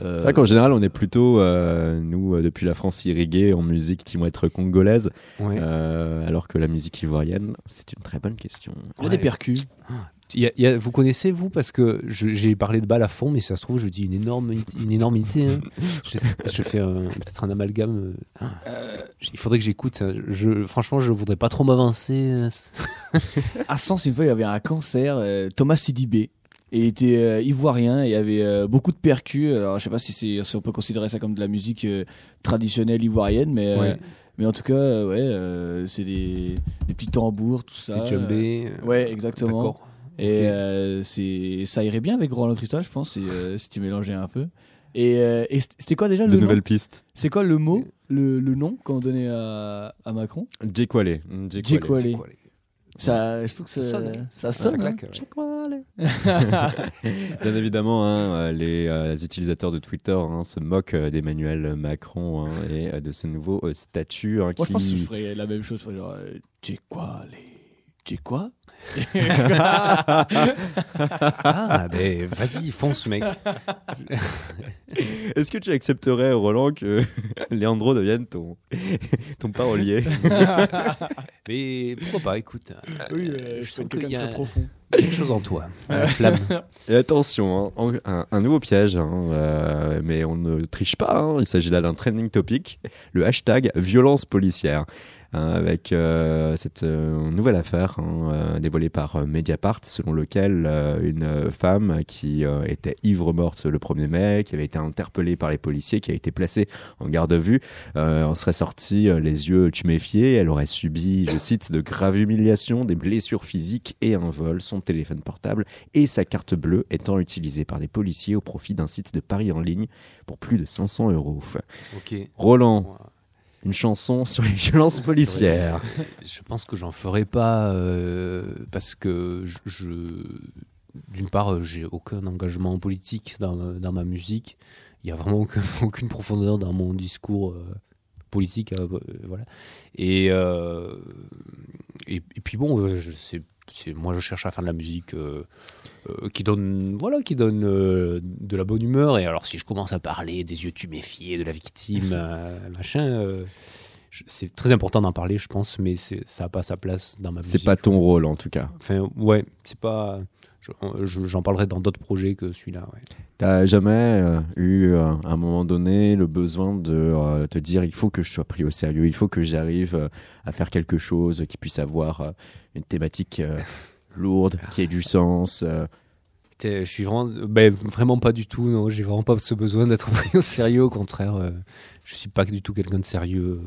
Euh, C'est vrai qu'en général, on est plutôt, euh, nous, euh, depuis la France, irrigués en musique qui vont être congolaises, ouais. euh, alors que la musique ivoirienne, c'est une très bonne question. Il y a Ouais. des percus. Il y a- il y a- vous connaissez, vous? Parce que j'ai parlé de balafon, mais ça se trouve, je dis une, énorme, une énormité. hein. (laughs) je, je fais peut-être un amalgame. euh, il faudrait que j'écoute. hein. Je, franchement, je voudrais pas trop m'avancer. euh, (laughs) À Sens, une fois, il y avait un concert, euh, Thomas Sidibé. Et il était euh, ivoirien et il y avait euh, beaucoup de percus. Alors, je sais pas si, on peut considérer ça comme de la musique euh, traditionnelle ivoirienne, mais, euh, Ouais. mais en tout cas, euh, ouais, euh, c'est des, des petits tambours, tout ça. C'était djembé. euh, Ouais, exactement. Et Ok. euh, c'est ça irait bien avec Roland Cristal, je pense, si, euh, si tu mélangeais un peu. Et, euh, et c'était quoi déjà De le nom nouvelles pistes. C'est quoi le mot, le, le nom qu'on donnait à, à Macron Jekwale. Jekwale. Jekwale. Ça, je trouve que ça, Ça sonne, ça hein. sonne. Ça hein. claque, ouais. parler. (laughs) Bien évidemment, hein, les, euh, les utilisateurs de Twitter hein, se moquent euh, d'Emmanuel Macron hein, et euh, de ce nouveau euh, statut hein, Moi, je qui... pense que je ferais la même chose. je Genre, euh, quoi, les. Quoi Ah, (laughs) ben vas-y, fonce, mec. (laughs) Est-ce que tu accepterais, Roland, que (laughs) Leandro devienne ton, ton parolier Mais pourquoi pas, écoute. Oui, euh, je je suis sens quelqu'un qu'il y de a- très profond. Quelque chose en toi. La flamme. Et attention, hein, un, un nouveau piège, hein, euh, mais on ne triche pas. hein, il s'agit là d'un trending topic, le hashtag violence policière. Hein, avec euh, cette euh, nouvelle affaire hein, euh, dévoilée par Mediapart, selon lequel une femme qui était ivre morte le 1er mai, qui avait été interpellée par les policiers, qui a été placée en garde à vue, en serait sortie les yeux tuméfiés. Elle aurait subi, je cite, de graves humiliations, des blessures physiques et un vol. Son téléphone portable et sa carte bleue étant utilisée par des policiers au profit d'un site de paris en ligne pour plus de 500 euros. Roland, une chanson sur les violences policières. Je pense que j'en ferai pas euh, parce que je, je- d'une part, euh, j'ai aucun engagement politique dans, ma- dans ma musique. Il y a vraiment aucun- (laughs) aucune profondeur dans mon discours euh, politique, euh, voilà. Et, et et puis bon, je sais, c'est moi je cherche à faire de la musique. euh, euh, qui donne voilà qui donne euh, de la bonne humeur et alors si je commence à parler des yeux tuméfiés de la victime (laughs) machin c'est très important d'en parler je pense mais ça n'a pas sa place dans ma musique C'est pas ton rôle en tout cas. enfin ouais c'est pas je- je- j'en parlerai dans d'autres projets que celui-là ouais. T'as jamais euh, eu euh, à un moment donné le besoin de euh, te dire il faut que je sois pris au sérieux, il faut que j'arrive à faire quelque chose qui puisse avoir une thématique (laughs) lourde, qui ait du sens. je suis vraiment ben, vraiment pas du tout non j'ai vraiment pas ce besoin d'être (laughs) pris au sérieux au contraire je suis pas du tout quelqu'un de sérieux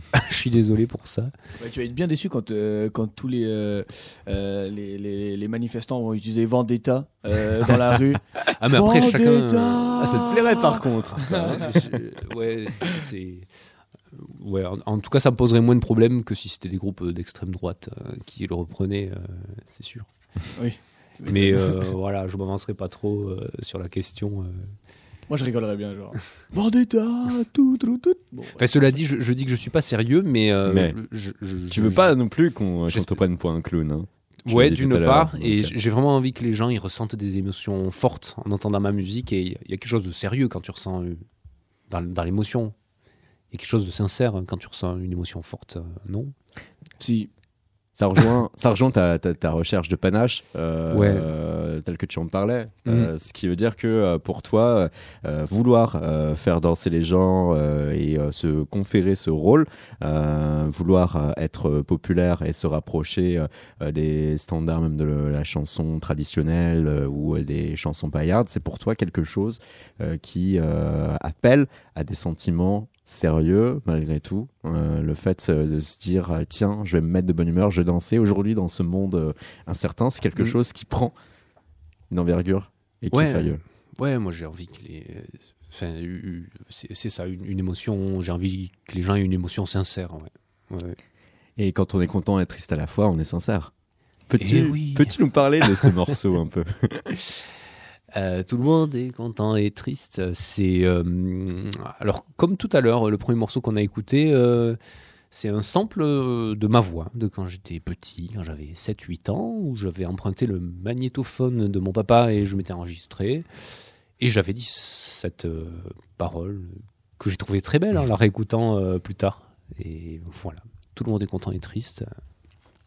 (laughs) je suis désolé pour ça Ouais, tu vas être bien déçu quand, euh, quand tous les, euh, euh, les, les, les manifestants vont utiliser Vendetta euh, dans la rue. (laughs) ah mais après chacun Ah, ça te plairait par contre ça. C'est- je- ouais, c'est. Ouais, en, en tout cas, ça me poserait moins de problèmes que si c'était des groupes d'extrême droite euh, qui le reprenaient, euh, c'est sûr. Oui. Mais (laughs) euh, voilà, je m'avancerai pas trop euh, sur la question. Moi, je rigolerais bien, genre. (laughs) Vendetta, tout, tout, tout. Bon, Enfin, cela dit, je, je dis que je suis pas sérieux, mais. euh, Mais je- je- Tu je- veux pas non plus qu'on qu'on te prenne pour un clown hein Tu Ouais, d'une part, et j'ai vraiment envie que les gens ils ressentent des émotions fortes en entendant ma musique, et il y a- il y a quelque chose de sérieux quand tu ressens euh, dans, dans l'émotion. Il y a quelque chose de sincère hein, quand tu ressens une émotion forte, euh, non? Si. Ça rejoint, ça rejoint ta, ta, ta recherche de panache, euh, Ouais. euh, telle que tu en parlais. Mm. Euh, ce qui veut dire que euh, pour toi, euh, vouloir faire danser les gens et se conférer ce rôle, vouloir être populaire et se rapprocher des standards même de le- la chanson traditionnelle ou des chansons paillardes, c'est pour toi quelque chose qui appelle à des sentiments sérieux malgré tout. Euh, le fait euh, de se dire euh, tiens, je vais me mettre de bonne humeur, je vais danser aujourd'hui dans ce monde incertain, c'est quelque Mm. chose qui prend une envergure et qui Ouais. est sérieux. Ouais, moi j'ai envie que les. Enfin, c'est ça, une, une émotion. J'ai envie que les gens aient une émotion sincère. Ouais. Et quand on est content et triste à la fois, on est sincère. Peux-tu Eh oui. nous parler de ce morceau un peu? (laughs) Euh, tout le monde est content et triste. C'est euh, alors comme tout à l'heure, le premier morceau qu'on a écouté, euh, c'est un sample de ma voix de quand j'étais petit, quand j'avais 7-8 ans, où j'avais emprunté le magnétophone de mon papa et je m'étais enregistré. Et j'avais dit cette parole que j'ai trouvée très belle en la réécoutant plus tard. Et voilà, tout le monde est content et triste.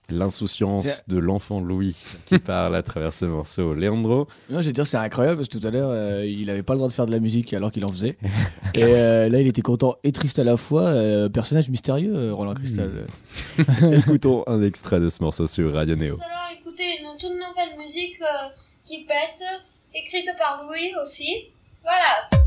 L'insouciance de l'enfant Louis qui (laughs) parle à travers ce morceau. Leandro, Non, je vais dire, c'est incroyable parce que tout à l'heure, euh, il avait pas le droit de faire de la musique alors qu'il en faisait. (laughs) Et euh, là, il était content et triste à la fois. euh, personnage mystérieux, Roland Cristal. (laughs) écoutons un extrait de ce morceau sur Radio Néo. Nous allons écouter une toute nouvelle musique euh, qui pète, écrite par Louis aussi. Voilà.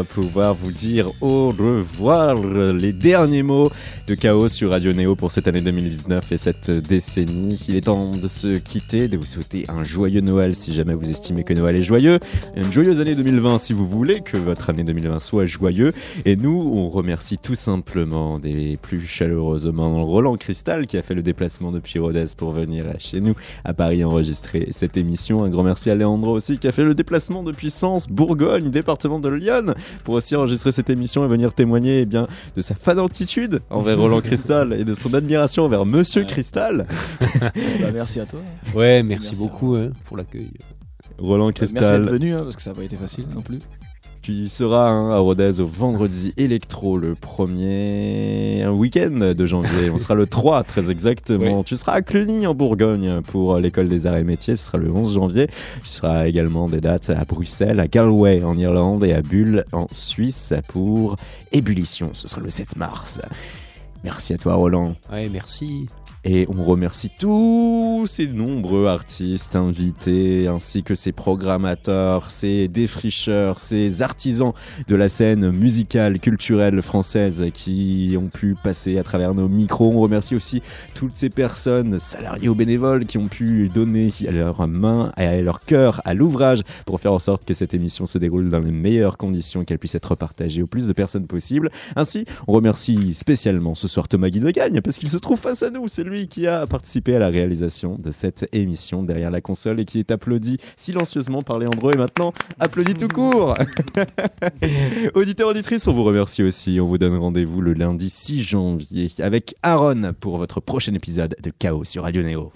Va pouvoir vous dire au revoir. Les derniers mots de Chaos sur Radio Néo pour cette année 2019 et cette décennie. Il est temps de se quitter, de vous souhaiter un joyeux Noël si jamais vous estimez que Noël est joyeux. Une joyeuse année 2020 si vous voulez que votre année 2020 soit joyeux. Et nous, on remercie tout simplement des plus chaleureusement Roland Cristal qui a fait le déplacement depuis Rodez pour venir chez nous à Paris enregistrer cette émission. Un grand merci à Léandro aussi qui a fait le déplacement depuis Sens, Bourgogne, département de Lyon pour aussi enregistrer cette émission et venir témoigner eh bien, de sa fanatitude envers Roland Cristal et de son admiration envers Monsieur Ouais. Cristal. (laughs) Bah, merci à toi. Ouais, merci, Merci, beaucoup hein, pour l'accueil. Roland Merci Cristal. d'être venu hein, parce que ça n'a pas été facile non plus. Tu seras hein, à Rodez au vendredi électro, le premier week-end de janvier. On sera le (laughs) 3, très exactement. Oui. Tu seras à Cluny, en Bourgogne, pour l'école des arts et métiers. Ce sera le 11 janvier. Tu seras également des dates à Bruxelles, à Galway, en Irlande, et à Bulle, en Suisse, pour Ébullition. Ce sera le 7 mars. Merci à toi, Roland. Ouais, merci. Et on remercie tous ces nombreux artistes invités, ainsi que ces programmateurs, ces défricheurs, ces artisans de la scène musicale, culturelle française qui ont pu passer à travers nos micros. On remercie aussi toutes ces personnes, salariés ou bénévoles, qui ont pu donner leurs mains et leur cœur à l'ouvrage pour faire en sorte que cette émission se déroule dans les meilleures conditions, qu'elle puisse être partagée au plus de personnes possible. Ainsi, on remercie spécialement ce soir Thomas Guy de Gagne parce qu'il se trouve face à nous. Lui qui a participé à la réalisation de cette émission derrière la console et qui est applaudi silencieusement par Léandro et maintenant applaudi tout court. (laughs) Auditeurs, auditrices, on vous remercie aussi. On vous donne rendez-vous le lundi 6 janvier avec Aaron pour votre prochain épisode de Chaos sur Radio Néo.